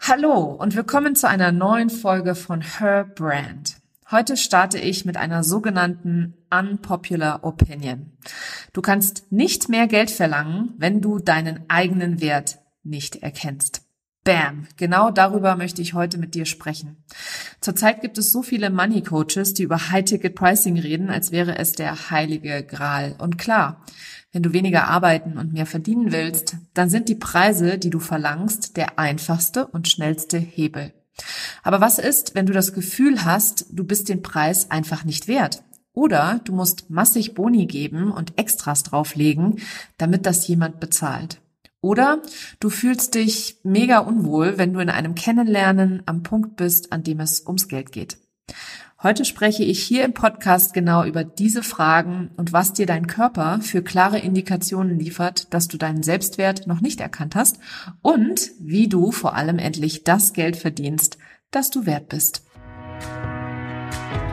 Hallo und willkommen zu einer neuen Folge von Her Brand. Heute starte ich mit einer sogenannten Unpopular Opinion. Du kannst nicht mehr Geld verlangen, wenn du deinen eigenen Wert nicht erkennst. Bam, genau darüber möchte ich heute mit dir sprechen. Zurzeit gibt es so viele Money Coaches, die über High-Ticket Pricing reden, als wäre es der heilige Gral. Und klar, wenn du weniger arbeiten und mehr verdienen willst, dann sind die Preise, die du verlangst, der einfachste und schnellste Hebel. Aber was ist, wenn du das Gefühl hast, du bist den Preis einfach nicht wert? Oder du musst massig Boni geben und Extras drauflegen, damit das jemand bezahlt. Oder du fühlst dich mega unwohl, wenn du in einem Kennenlernen am Punkt bist, an dem es ums Geld geht. Heute spreche ich hier im Podcast genau über diese Fragen und was dir dein Körper für klare Indikationen liefert, dass du deinen Selbstwert noch nicht erkannt hast und wie du vor allem endlich das Geld verdienst, das du wert bist.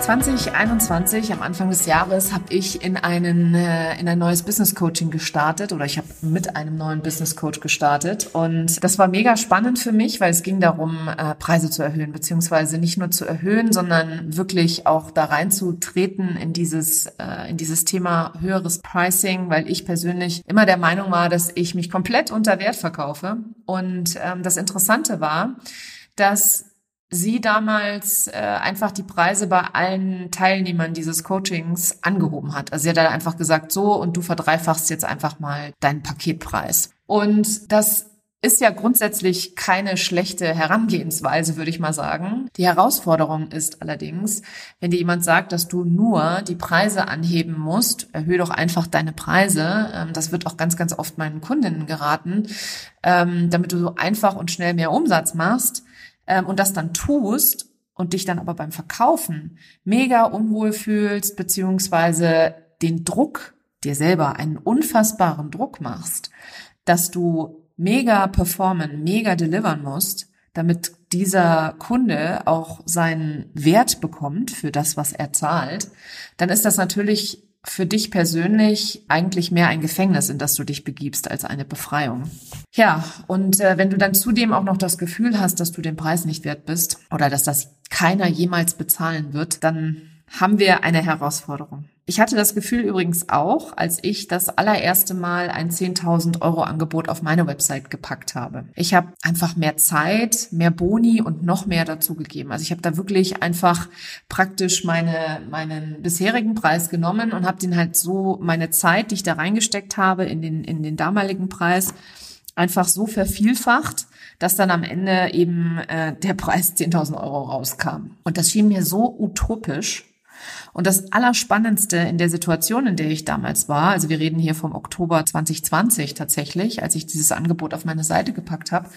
2021, am Anfang des Jahres, habe ich in, einen, äh, in ein neues Business Coaching gestartet oder ich habe mit einem neuen Business Coach gestartet. Und das war mega spannend für mich, weil es ging darum, äh, Preise zu erhöhen, beziehungsweise nicht nur zu erhöhen, sondern wirklich auch da reinzutreten in dieses, äh, in dieses Thema höheres Pricing, weil ich persönlich immer der Meinung war, dass ich mich komplett unter Wert verkaufe. Und ähm, das Interessante war, dass sie damals äh, einfach die Preise bei allen Teilnehmern dieses Coachings angehoben hat. Also sie hat dann einfach gesagt, so und du verdreifachst jetzt einfach mal deinen Paketpreis. Und das ist ja grundsätzlich keine schlechte Herangehensweise, würde ich mal sagen. Die Herausforderung ist allerdings, wenn dir jemand sagt, dass du nur die Preise anheben musst, erhöhe doch einfach deine Preise. Ähm, das wird auch ganz, ganz oft meinen Kundinnen geraten, ähm, damit du so einfach und schnell mehr Umsatz machst ähm, und das dann tust und dich dann aber beim Verkaufen mega unwohl fühlst, beziehungsweise den Druck dir selber einen unfassbaren Druck machst, dass du mega performen, mega delivern musst, damit dieser Kunde auch seinen Wert bekommt für das, was er zahlt, dann ist das natürlich für dich persönlich eigentlich mehr ein Gefängnis, in das du dich begibst, als eine Befreiung. Ja, und äh, wenn du dann zudem auch noch das Gefühl hast, dass du den Preis nicht wert bist oder dass das keiner jemals bezahlen wird, dann haben wir eine Herausforderung. Ich hatte das Gefühl übrigens auch, als ich das allererste Mal ein 10.000 Euro Angebot auf meine Website gepackt habe. Ich habe einfach mehr Zeit, mehr Boni und noch mehr dazu gegeben. Also ich habe da wirklich einfach praktisch meine, meinen bisherigen Preis genommen und habe den halt so meine Zeit, die ich da reingesteckt habe in den, in den damaligen Preis, einfach so vervielfacht, dass dann am Ende eben äh, der Preis 10.000 Euro rauskam. Und das schien mir so utopisch, und das Allerspannendste in der Situation, in der ich damals war, also wir reden hier vom Oktober 2020 tatsächlich, als ich dieses Angebot auf meine Seite gepackt habe,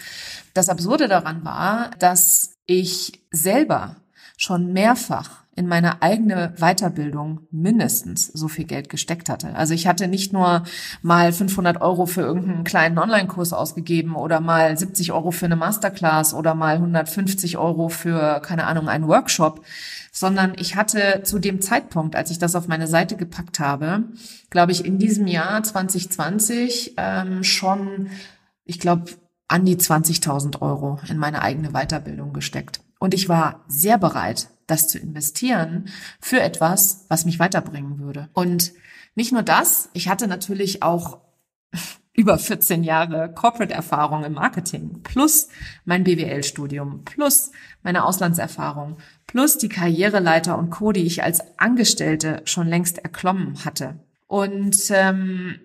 das Absurde daran war, dass ich selber schon mehrfach in meine eigene Weiterbildung mindestens so viel Geld gesteckt hatte. Also ich hatte nicht nur mal 500 Euro für irgendeinen kleinen Online-Kurs ausgegeben oder mal 70 Euro für eine Masterclass oder mal 150 Euro für, keine Ahnung, einen Workshop, sondern ich hatte zu dem Zeitpunkt, als ich das auf meine Seite gepackt habe, glaube ich, in diesem Jahr 2020 ähm, schon, ich glaube, an die 20.000 Euro in meine eigene Weiterbildung gesteckt. Und ich war sehr bereit, das zu investieren für etwas, was mich weiterbringen würde. Und nicht nur das, ich hatte natürlich auch über 14 Jahre Corporate-Erfahrung im Marketing, plus mein BWL-Studium, plus meine Auslandserfahrung, plus die Karriereleiter und Co., die ich als Angestellte schon längst erklommen hatte. Und ähm,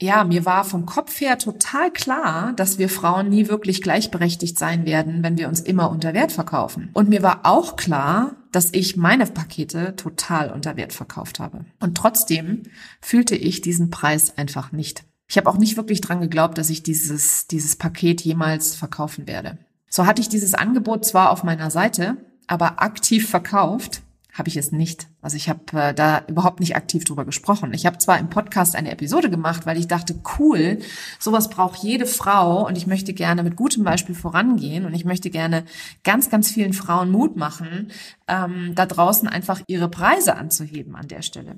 ja, mir war vom Kopf her total klar, dass wir Frauen nie wirklich gleichberechtigt sein werden, wenn wir uns immer unter Wert verkaufen. Und mir war auch klar, dass ich meine Pakete total unter Wert verkauft habe. Und trotzdem fühlte ich diesen Preis einfach nicht. Ich habe auch nicht wirklich dran geglaubt, dass ich dieses, dieses Paket jemals verkaufen werde. So hatte ich dieses Angebot zwar auf meiner Seite, aber aktiv verkauft habe ich es nicht. Also ich habe äh, da überhaupt nicht aktiv drüber gesprochen. Ich habe zwar im Podcast eine Episode gemacht, weil ich dachte, cool, sowas braucht jede Frau und ich möchte gerne mit gutem Beispiel vorangehen und ich möchte gerne ganz, ganz vielen Frauen Mut machen, ähm, da draußen einfach ihre Preise anzuheben an der Stelle.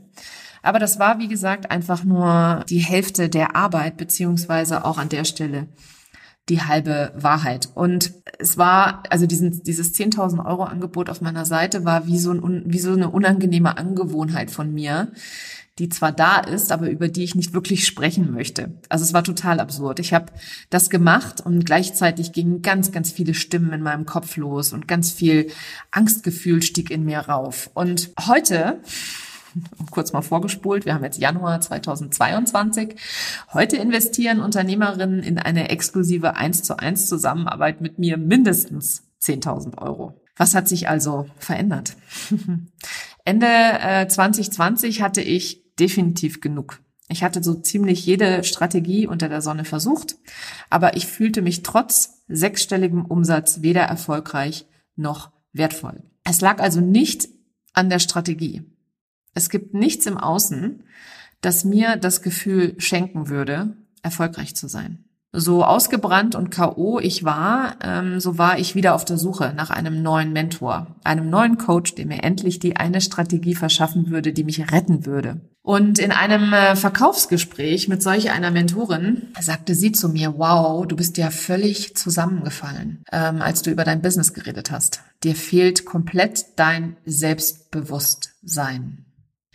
Aber das war, wie gesagt, einfach nur die Hälfte der Arbeit, beziehungsweise auch an der Stelle die halbe Wahrheit. Und es war, also diesen, dieses 10.000 Euro Angebot auf meiner Seite war wie so, ein, wie so eine unangenehme Angewohnheit von mir, die zwar da ist, aber über die ich nicht wirklich sprechen möchte. Also es war total absurd. Ich habe das gemacht und gleichzeitig gingen ganz, ganz viele Stimmen in meinem Kopf los und ganz viel Angstgefühl stieg in mir rauf. Und heute kurz mal vorgespult, wir haben jetzt Januar 2022. Heute investieren Unternehmerinnen in eine exklusive 1 zu 1 Zusammenarbeit mit mir mindestens 10.000 Euro. Was hat sich also verändert? Ende äh, 2020 hatte ich definitiv genug. Ich hatte so ziemlich jede Strategie unter der Sonne versucht, aber ich fühlte mich trotz sechsstelligem Umsatz weder erfolgreich noch wertvoll. Es lag also nicht an der Strategie. Es gibt nichts im Außen, das mir das Gefühl schenken würde, erfolgreich zu sein. So ausgebrannt und KO ich war, ähm, so war ich wieder auf der Suche nach einem neuen Mentor, einem neuen Coach, der mir endlich die eine Strategie verschaffen würde, die mich retten würde. Und in einem äh, Verkaufsgespräch mit solch einer Mentorin sagte sie zu mir, wow, du bist ja völlig zusammengefallen, ähm, als du über dein Business geredet hast. Dir fehlt komplett dein Selbstbewusstsein.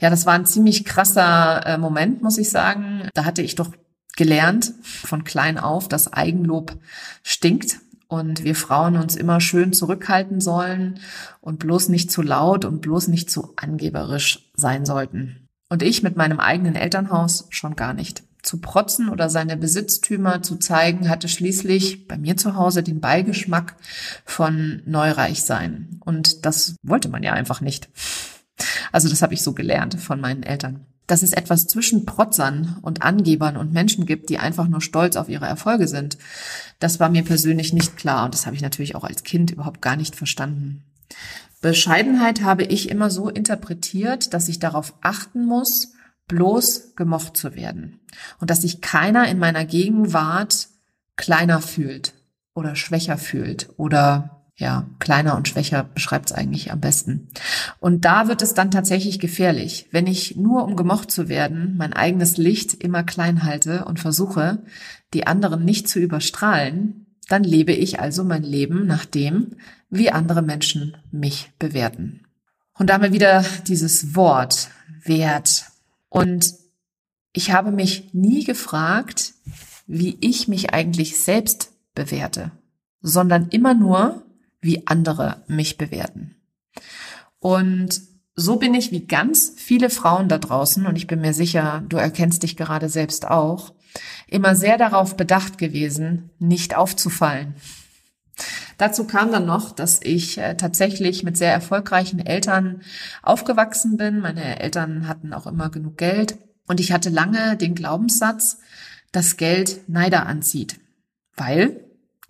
Ja, das war ein ziemlich krasser äh, Moment, muss ich sagen. Da hatte ich doch gelernt von klein auf, dass Eigenlob stinkt und wir Frauen uns immer schön zurückhalten sollen und bloß nicht zu laut und bloß nicht zu angeberisch sein sollten. Und ich mit meinem eigenen Elternhaus schon gar nicht. Zu protzen oder seine Besitztümer zu zeigen, hatte schließlich bei mir zu Hause den Beigeschmack von Neureich sein. Und das wollte man ja einfach nicht. Also das habe ich so gelernt von meinen Eltern dass es etwas zwischen Protzern und Angebern und Menschen gibt, die einfach nur stolz auf ihre Erfolge sind. Das war mir persönlich nicht klar und das habe ich natürlich auch als Kind überhaupt gar nicht verstanden. Bescheidenheit habe ich immer so interpretiert, dass ich darauf achten muss, bloß gemocht zu werden und dass sich keiner in meiner Gegenwart kleiner fühlt oder schwächer fühlt oder ja, kleiner und schwächer beschreibt es eigentlich am besten. Und da wird es dann tatsächlich gefährlich, wenn ich nur um gemocht zu werden, mein eigenes Licht immer klein halte und versuche, die anderen nicht zu überstrahlen, dann lebe ich also mein Leben nach dem, wie andere Menschen mich bewerten. Und damit wieder dieses Wort Wert. Und ich habe mich nie gefragt, wie ich mich eigentlich selbst bewerte, sondern immer nur, wie andere mich bewerten. Und so bin ich wie ganz viele Frauen da draußen, und ich bin mir sicher, du erkennst dich gerade selbst auch, immer sehr darauf bedacht gewesen, nicht aufzufallen. Dazu kam dann noch, dass ich äh, tatsächlich mit sehr erfolgreichen Eltern aufgewachsen bin. Meine Eltern hatten auch immer genug Geld und ich hatte lange den Glaubenssatz, dass Geld Neider anzieht, weil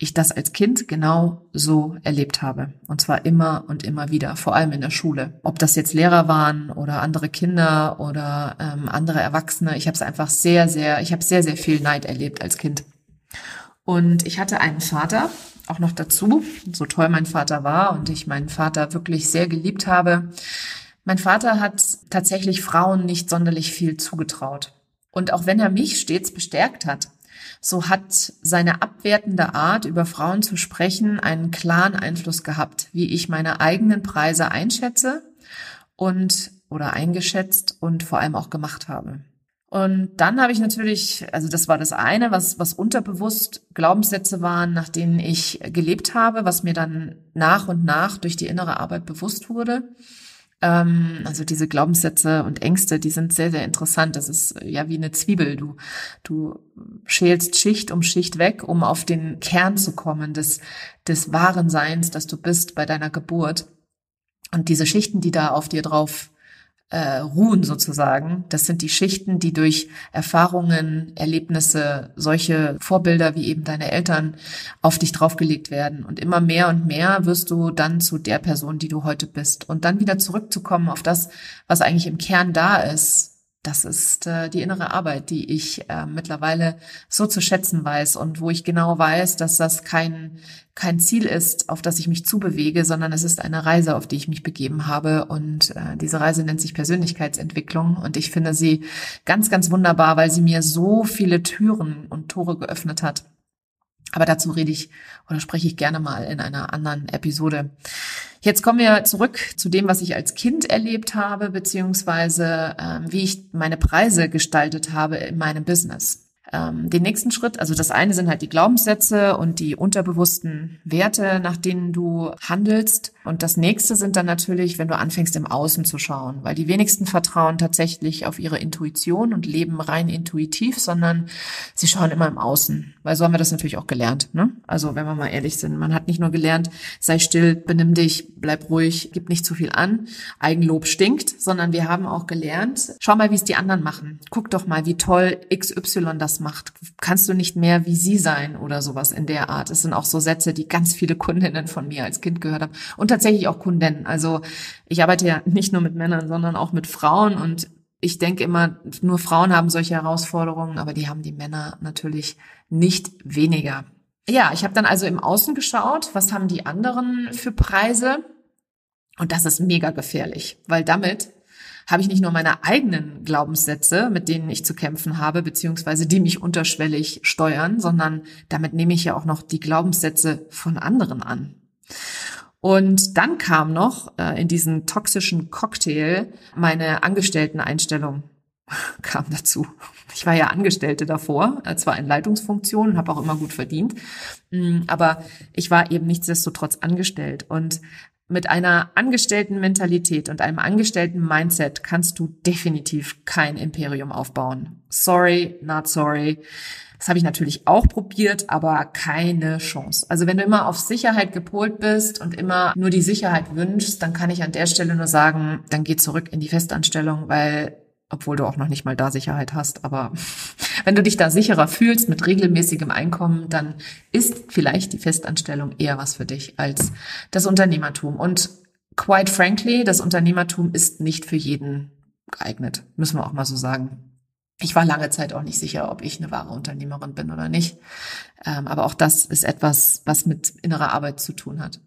ich das als Kind genau so erlebt habe. Und zwar immer und immer wieder, vor allem in der Schule. Ob das jetzt Lehrer waren oder andere Kinder oder ähm, andere Erwachsene. Ich habe es einfach sehr, sehr, ich habe sehr, sehr viel Neid erlebt als Kind. Und ich hatte einen Vater, auch noch dazu, so toll mein Vater war und ich meinen Vater wirklich sehr geliebt habe. Mein Vater hat tatsächlich Frauen nicht sonderlich viel zugetraut. Und auch wenn er mich stets bestärkt hat, so hat seine abwertende Art, über Frauen zu sprechen, einen klaren Einfluss gehabt, wie ich meine eigenen Preise einschätze und oder eingeschätzt und vor allem auch gemacht habe. Und dann habe ich natürlich, also das war das eine, was, was unterbewusst Glaubenssätze waren, nach denen ich gelebt habe, was mir dann nach und nach durch die innere Arbeit bewusst wurde. Ähm, also diese Glaubenssätze und Ängste, die sind sehr, sehr interessant. Das ist äh, ja wie eine Zwiebel. Du, du schälst Schicht um Schicht weg, um auf den Kern zu kommen des, des wahren Seins, das du bist bei deiner Geburt. Und diese Schichten, die da auf dir drauf äh, ruhen sozusagen. Das sind die Schichten, die durch Erfahrungen, Erlebnisse, solche Vorbilder wie eben deine Eltern auf dich draufgelegt werden. Und immer mehr und mehr wirst du dann zu der Person, die du heute bist. Und dann wieder zurückzukommen auf das, was eigentlich im Kern da ist, das ist äh, die innere Arbeit, die ich äh, mittlerweile so zu schätzen weiß und wo ich genau weiß, dass das kein, kein Ziel ist, auf das ich mich zubewege, sondern es ist eine Reise, auf die ich mich begeben habe. Und äh, diese Reise nennt sich Persönlichkeitsentwicklung. Und ich finde sie ganz, ganz wunderbar, weil sie mir so viele Türen und Tore geöffnet hat. Aber dazu rede ich oder spreche ich gerne mal in einer anderen Episode. Jetzt kommen wir zurück zu dem, was ich als Kind erlebt habe, beziehungsweise ähm, wie ich meine Preise gestaltet habe in meinem Business ähm, den nächsten Schritt. Also das eine sind halt die Glaubenssätze und die unterbewussten Werte, nach denen du handelst. Und das nächste sind dann natürlich, wenn du anfängst im Außen zu schauen, weil die wenigsten vertrauen tatsächlich auf ihre Intuition und leben rein intuitiv, sondern sie schauen immer im Außen, weil so haben wir das natürlich auch gelernt. Ne? Also wenn wir mal ehrlich sind, man hat nicht nur gelernt, sei still, benimm dich, bleib ruhig, gib nicht zu viel an, Eigenlob stinkt, sondern wir haben auch gelernt, schau mal, wie es die anderen machen. Guck doch mal, wie toll XY das macht. Kannst du nicht mehr wie sie sein oder sowas in der Art. Es sind auch so Sätze, die ganz viele Kundinnen von mir als Kind gehört haben. Und tatsächlich auch Kundinnen. Also ich arbeite ja nicht nur mit Männern, sondern auch mit Frauen und ich denke immer, nur Frauen haben solche Herausforderungen, aber die haben die Männer natürlich nicht weniger. Ja, ich habe dann also im Außen geschaut, was haben die anderen für Preise? Und das ist mega gefährlich, weil damit habe ich nicht nur meine eigenen Glaubenssätze, mit denen ich zu kämpfen habe, beziehungsweise die mich unterschwellig steuern, sondern damit nehme ich ja auch noch die Glaubenssätze von anderen an. Und dann kam noch äh, in diesen toxischen Cocktail meine Angestellteneinstellung kam dazu. Ich war ja Angestellte davor, äh, zwar in Leitungsfunktionen, habe auch immer gut verdient, mm, aber ich war eben nichtsdestotrotz angestellt. Und mit einer angestellten Mentalität und einem angestellten Mindset kannst du definitiv kein Imperium aufbauen. Sorry, not sorry. Das habe ich natürlich auch probiert, aber keine Chance. Also wenn du immer auf Sicherheit gepolt bist und immer nur die Sicherheit wünschst, dann kann ich an der Stelle nur sagen, dann geh zurück in die Festanstellung, weil obwohl du auch noch nicht mal da Sicherheit hast, aber wenn du dich da sicherer fühlst mit regelmäßigem Einkommen, dann ist vielleicht die Festanstellung eher was für dich als das Unternehmertum. Und quite frankly, das Unternehmertum ist nicht für jeden geeignet, müssen wir auch mal so sagen. Ich war lange Zeit auch nicht sicher, ob ich eine wahre Unternehmerin bin oder nicht. Ähm, aber auch das ist etwas, was mit innerer Arbeit zu tun hat.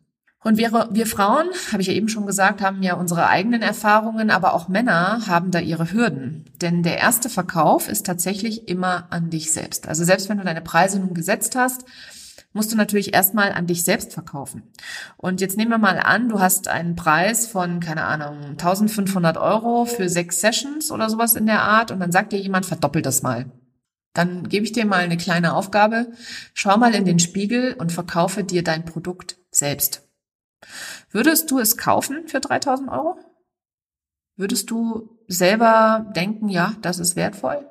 Und wir, wir Frauen, habe ich ja eben schon gesagt, haben ja unsere eigenen Erfahrungen, aber auch Männer haben da ihre Hürden. Denn der erste Verkauf ist tatsächlich immer an dich selbst. Also selbst wenn du deine Preise nun gesetzt hast, musst du natürlich erstmal an dich selbst verkaufen. Und jetzt nehmen wir mal an, du hast einen Preis von, keine Ahnung, 1500 Euro für sechs Sessions oder sowas in der Art und dann sagt dir jemand, verdoppel das mal. Dann gebe ich dir mal eine kleine Aufgabe. Schau mal in den Spiegel und verkaufe dir dein Produkt selbst. Würdest du es kaufen für 3000 Euro? Würdest du selber denken, ja, das ist wertvoll?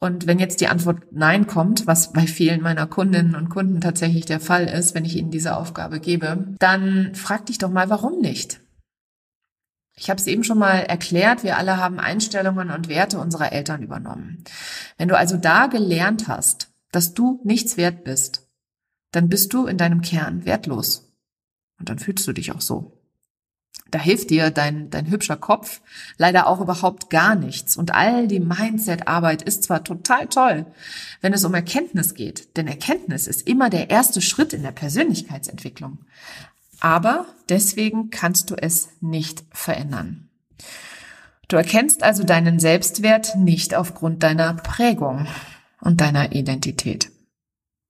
Und wenn jetzt die Antwort Nein kommt, was bei vielen meiner Kundinnen und Kunden tatsächlich der Fall ist, wenn ich ihnen diese Aufgabe gebe, dann frag dich doch mal, warum nicht? Ich habe es eben schon mal erklärt, wir alle haben Einstellungen und Werte unserer Eltern übernommen. Wenn du also da gelernt hast, dass du nichts wert bist, dann bist du in deinem Kern wertlos. Und dann fühlst du dich auch so. Da hilft dir dein, dein hübscher Kopf leider auch überhaupt gar nichts. Und all die Mindset-Arbeit ist zwar total toll, wenn es um Erkenntnis geht, denn Erkenntnis ist immer der erste Schritt in der Persönlichkeitsentwicklung. Aber deswegen kannst du es nicht verändern. Du erkennst also deinen Selbstwert nicht aufgrund deiner Prägung und deiner Identität.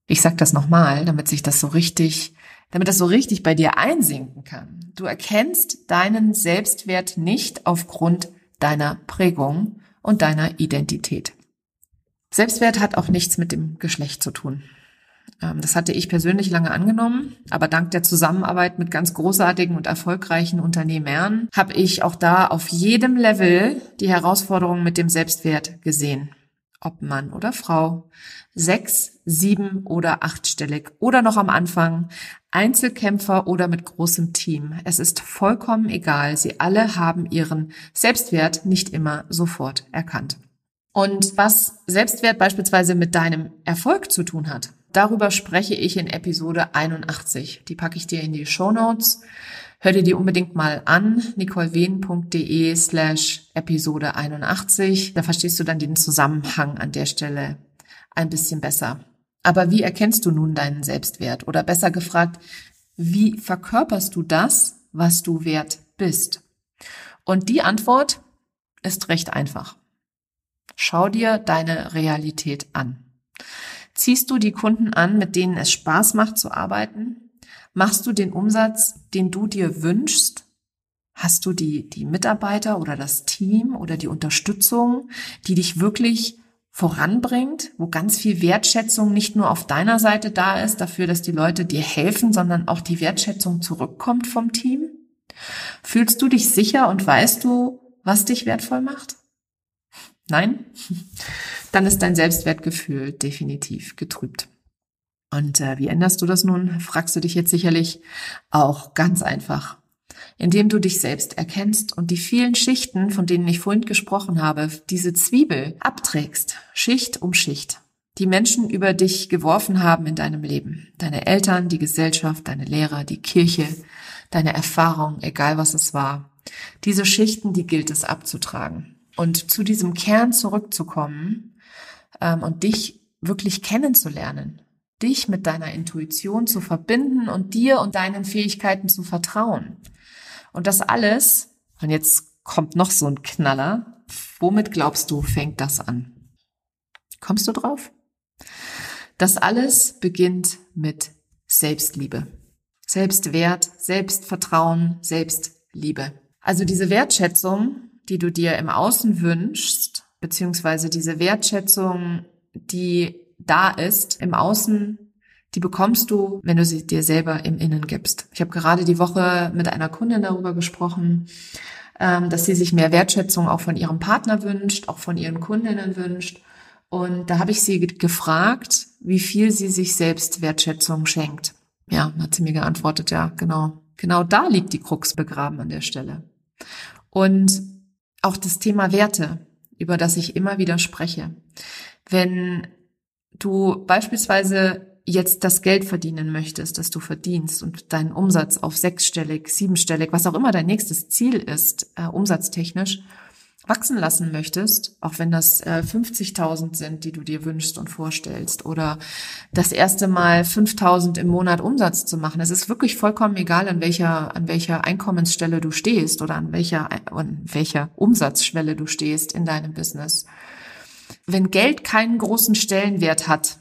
Ich sag das nochmal, damit sich das so richtig damit das so richtig bei dir einsinken kann. Du erkennst deinen Selbstwert nicht aufgrund deiner Prägung und deiner Identität. Selbstwert hat auch nichts mit dem Geschlecht zu tun. Ähm, das hatte ich persönlich lange angenommen, aber dank der Zusammenarbeit mit ganz großartigen und erfolgreichen Unternehmern habe ich auch da auf jedem Level die Herausforderungen mit dem Selbstwert gesehen ob Mann oder Frau, sechs, sieben oder achtstellig oder noch am Anfang, Einzelkämpfer oder mit großem Team. Es ist vollkommen egal. Sie alle haben ihren Selbstwert nicht immer sofort erkannt. Und was Selbstwert beispielsweise mit deinem Erfolg zu tun hat, darüber spreche ich in Episode 81. Die packe ich dir in die Show Notes. Hör dir die unbedingt mal an, nicolewehn.de slash Episode 81. Da verstehst du dann den Zusammenhang an der Stelle ein bisschen besser. Aber wie erkennst du nun deinen Selbstwert? Oder besser gefragt, wie verkörperst du das, was du wert bist? Und die Antwort ist recht einfach. Schau dir deine Realität an. Ziehst du die Kunden an, mit denen es Spaß macht zu arbeiten? Machst du den Umsatz, den du dir wünschst? Hast du die, die Mitarbeiter oder das Team oder die Unterstützung, die dich wirklich voranbringt, wo ganz viel Wertschätzung nicht nur auf deiner Seite da ist, dafür, dass die Leute dir helfen, sondern auch die Wertschätzung zurückkommt vom Team? Fühlst du dich sicher und weißt du, was dich wertvoll macht? Nein? Dann ist dein Selbstwertgefühl definitiv getrübt. Und äh, wie änderst du das nun, fragst du dich jetzt sicherlich auch ganz einfach. Indem du dich selbst erkennst und die vielen Schichten, von denen ich vorhin gesprochen habe, diese Zwiebel abträgst, Schicht um Schicht, die Menschen über dich geworfen haben in deinem Leben. Deine Eltern, die Gesellschaft, deine Lehrer, die Kirche, deine Erfahrung, egal was es war. Diese Schichten, die gilt es abzutragen. und zu diesem Kern zurückzukommen ähm, und dich wirklich kennenzulernen, dich mit deiner Intuition zu verbinden und dir und deinen Fähigkeiten zu vertrauen. Und das alles, und jetzt kommt noch so ein Knaller, womit glaubst du, fängt das an? Kommst du drauf? Das alles beginnt mit Selbstliebe. Selbstwert, Selbstvertrauen, Selbstliebe. Also diese Wertschätzung, die du dir im Außen wünschst, beziehungsweise diese Wertschätzung, die da ist im Außen, die bekommst du, wenn du sie dir selber im Innen gibst. Ich habe gerade die Woche mit einer Kundin darüber gesprochen, ähm, dass sie sich mehr Wertschätzung auch von ihrem Partner wünscht, auch von ihren Kundinnen wünscht. Und da habe ich sie gefragt, wie viel sie sich selbst Wertschätzung schenkt. Ja, hat sie mir geantwortet, ja, genau. Genau da liegt die Krux begraben an der Stelle. Und auch das Thema Werte, über das ich immer wieder spreche. Wenn du beispielsweise jetzt das Geld verdienen möchtest, das du verdienst und deinen Umsatz auf sechsstellig, siebenstellig, was auch immer dein nächstes Ziel ist, äh, umsatztechnisch, wachsen lassen möchtest, auch wenn das äh, 50.000 sind, die du dir wünschst und vorstellst, oder das erste Mal 5.000 im Monat Umsatz zu machen, es ist wirklich vollkommen egal, an welcher, an welcher Einkommensstelle du stehst oder an welcher, an welcher Umsatzschwelle du stehst in deinem Business. Wenn Geld keinen großen Stellenwert hat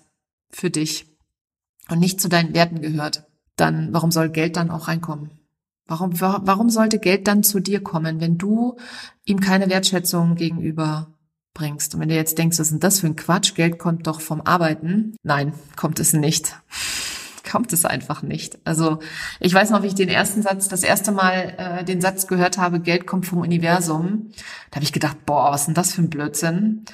für dich und nicht zu deinen Werten gehört, dann warum soll Geld dann auch reinkommen? Warum, warum sollte Geld dann zu dir kommen, wenn du ihm keine Wertschätzung gegenüber bringst? Und wenn du jetzt denkst, was ist denn das für ein Quatsch? Geld kommt doch vom Arbeiten. Nein, kommt es nicht. kommt es einfach nicht. Also ich weiß noch, wie ich den ersten Satz, das erste Mal äh, den Satz gehört habe, Geld kommt vom Universum. Da habe ich gedacht, boah, was ist denn das für ein Blödsinn?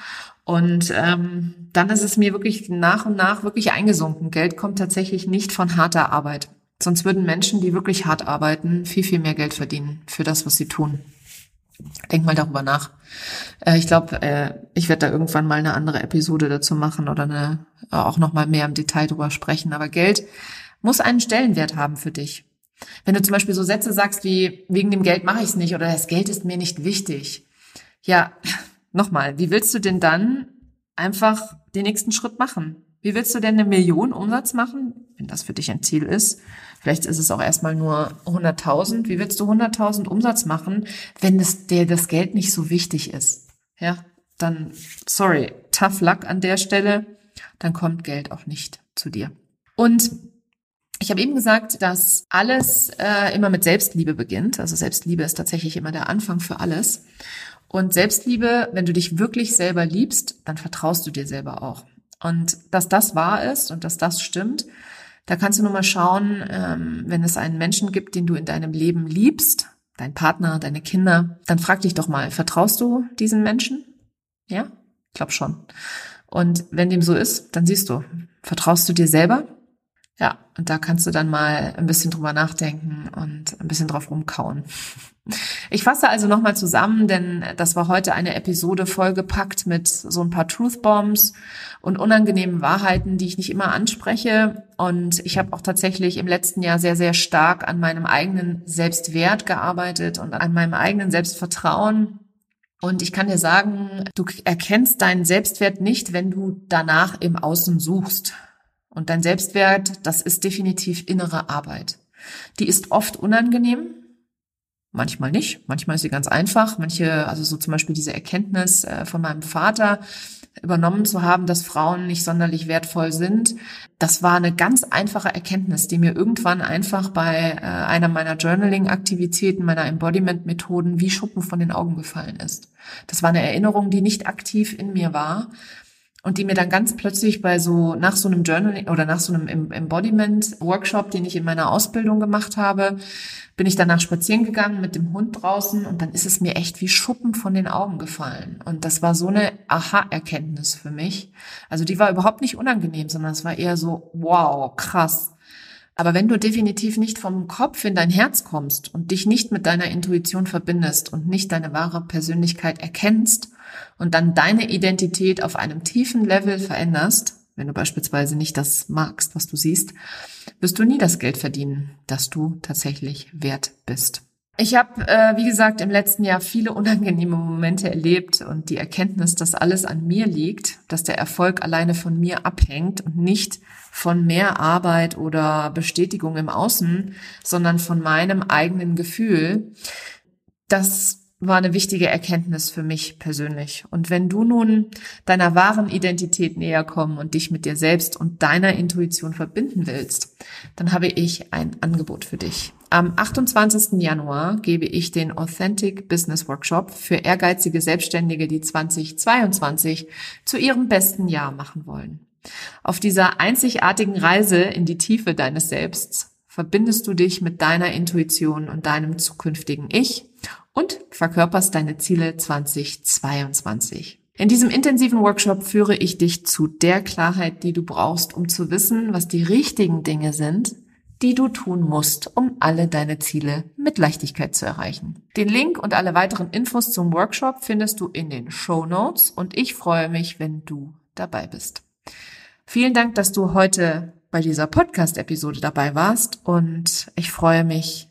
Und ähm, dann ist es mir wirklich nach und nach wirklich eingesunken. Geld kommt tatsächlich nicht von harter Arbeit. Sonst würden Menschen, die wirklich hart arbeiten, viel, viel mehr Geld verdienen für das, was sie tun. Denk mal darüber nach. Äh, ich glaube, äh, ich werde da irgendwann mal eine andere Episode dazu machen oder eine, auch noch mal mehr im Detail drüber sprechen. Aber Geld muss einen Stellenwert haben für dich. Wenn du zum Beispiel so Sätze sagst wie, wegen dem Geld mache ich es nicht oder das Geld ist mir nicht wichtig. Ja, nochmal, wie willst du denn dann einfach den nächsten Schritt machen? Wie willst du denn eine Million Umsatz machen, wenn das für dich ein Ziel ist? Vielleicht ist es auch erstmal nur 100.000. Wie willst du 100.000 Umsatz machen, wenn es dir das Geld nicht so wichtig ist? Ja, dann, sorry, tough luck an der Stelle. Dann kommt Geld auch nicht zu dir. Und ich habe eben gesagt, dass alles äh, immer mit Selbstliebe beginnt. Also Selbstliebe ist tatsächlich immer der Anfang für alles. Und Selbstliebe, wenn du dich wirklich selber liebst, dann vertraust du dir selber auch. Und dass das wahr ist und dass das stimmt, da kannst du nur mal schauen, ähm, wenn es einen Menschen gibt, den du in deinem Leben liebst, dein Partner, deine Kinder, dann frag dich doch mal, vertraust du diesen Menschen? Ja? Ich glaube schon. Und wenn dem so ist, dann siehst du, vertraust du dir selber? Ja, und da kannst du dann mal ein bisschen drüber nachdenken und ein bisschen drauf rumkauen. Ich fasse also nochmal zusammen, denn das war heute eine Episode vollgepackt mit so ein paar Truth Bombs und unangenehmen Wahrheiten, die ich nicht immer anspreche. Und ich habe auch tatsächlich im letzten Jahr sehr, sehr stark an meinem eigenen Selbstwert gearbeitet und an meinem eigenen Selbstvertrauen. Und ich kann dir sagen, du erkennst deinen Selbstwert nicht, wenn du danach im Außen suchst. Und dein Selbstwert, das ist definitiv innere Arbeit. Die ist oft unangenehm, manchmal nicht. Manchmal ist sie ganz einfach. Manche, also so zum Beispiel diese Erkenntnis äh, von meinem Vater übernommen zu haben, dass Frauen nicht sonderlich wertvoll sind. Das war eine ganz einfache Erkenntnis, die mir irgendwann einfach bei äh, einer meiner Journaling-Aktivitäten, meiner Embodiment-Methoden wie Schuppen von den Augen gefallen ist. Das war eine Erinnerung, die nicht aktiv in mir war, und die mir dann ganz plötzlich bei so, nach so einem Journaling oder nach so einem Embodiment-Workshop, den ich in meiner Ausbildung gemacht habe, bin ich danach spazieren gegangen mit dem Hund draußen und dann ist es mir echt wie Schuppen von den Augen gefallen. Und das war so eine Aha-Erkenntnis für mich. Also die war überhaupt nicht unangenehm, sondern es war eher so, wow, krass. Aber wenn du definitiv nicht vom Kopf in dein Herz kommst und dich nicht mit deiner Intuition verbindest und nicht deine wahre Persönlichkeit erkennst, und dann deine Identität auf einem tiefen Level veränderst, wenn du beispielsweise nicht das magst, was du siehst, wirst du nie das Geld verdienen, das du tatsächlich wert bist. Ich habe, äh, wie gesagt, im letzten Jahr viele unangenehme Momente erlebt und die Erkenntnis, dass alles an mir liegt, dass der Erfolg alleine von mir abhängt und nicht von mehr Arbeit oder Bestätigung im Außen, sondern von meinem eigenen Gefühl, das war eine wichtige Erkenntnis für mich persönlich. Und wenn du nun deiner wahren Identität näher kommen und dich mit dir selbst und deiner Intuition verbinden willst, dann habe ich ein Angebot für dich. Am 28. Januar gebe ich den Authentic Business Workshop für ehrgeizige Selbstständige, die 2022 zu ihrem besten Jahr machen wollen. Auf dieser einzigartigen Reise in die Tiefe deines Selbst verbindest du dich mit deiner Intuition und deinem zukünftigen Ich und verkörperst deine Ziele 2022. In diesem intensiven Workshop führe ich dich zu der Klarheit, die du brauchst, um zu wissen, was die richtigen Dinge sind, die du tun musst, um alle deine Ziele mit Leichtigkeit zu erreichen. Den Link und alle weiteren Infos zum Workshop findest du in den Show Notes und ich freue mich, wenn du dabei bist. Vielen Dank, dass du heute bei dieser Podcast-Episode dabei warst und ich freue mich,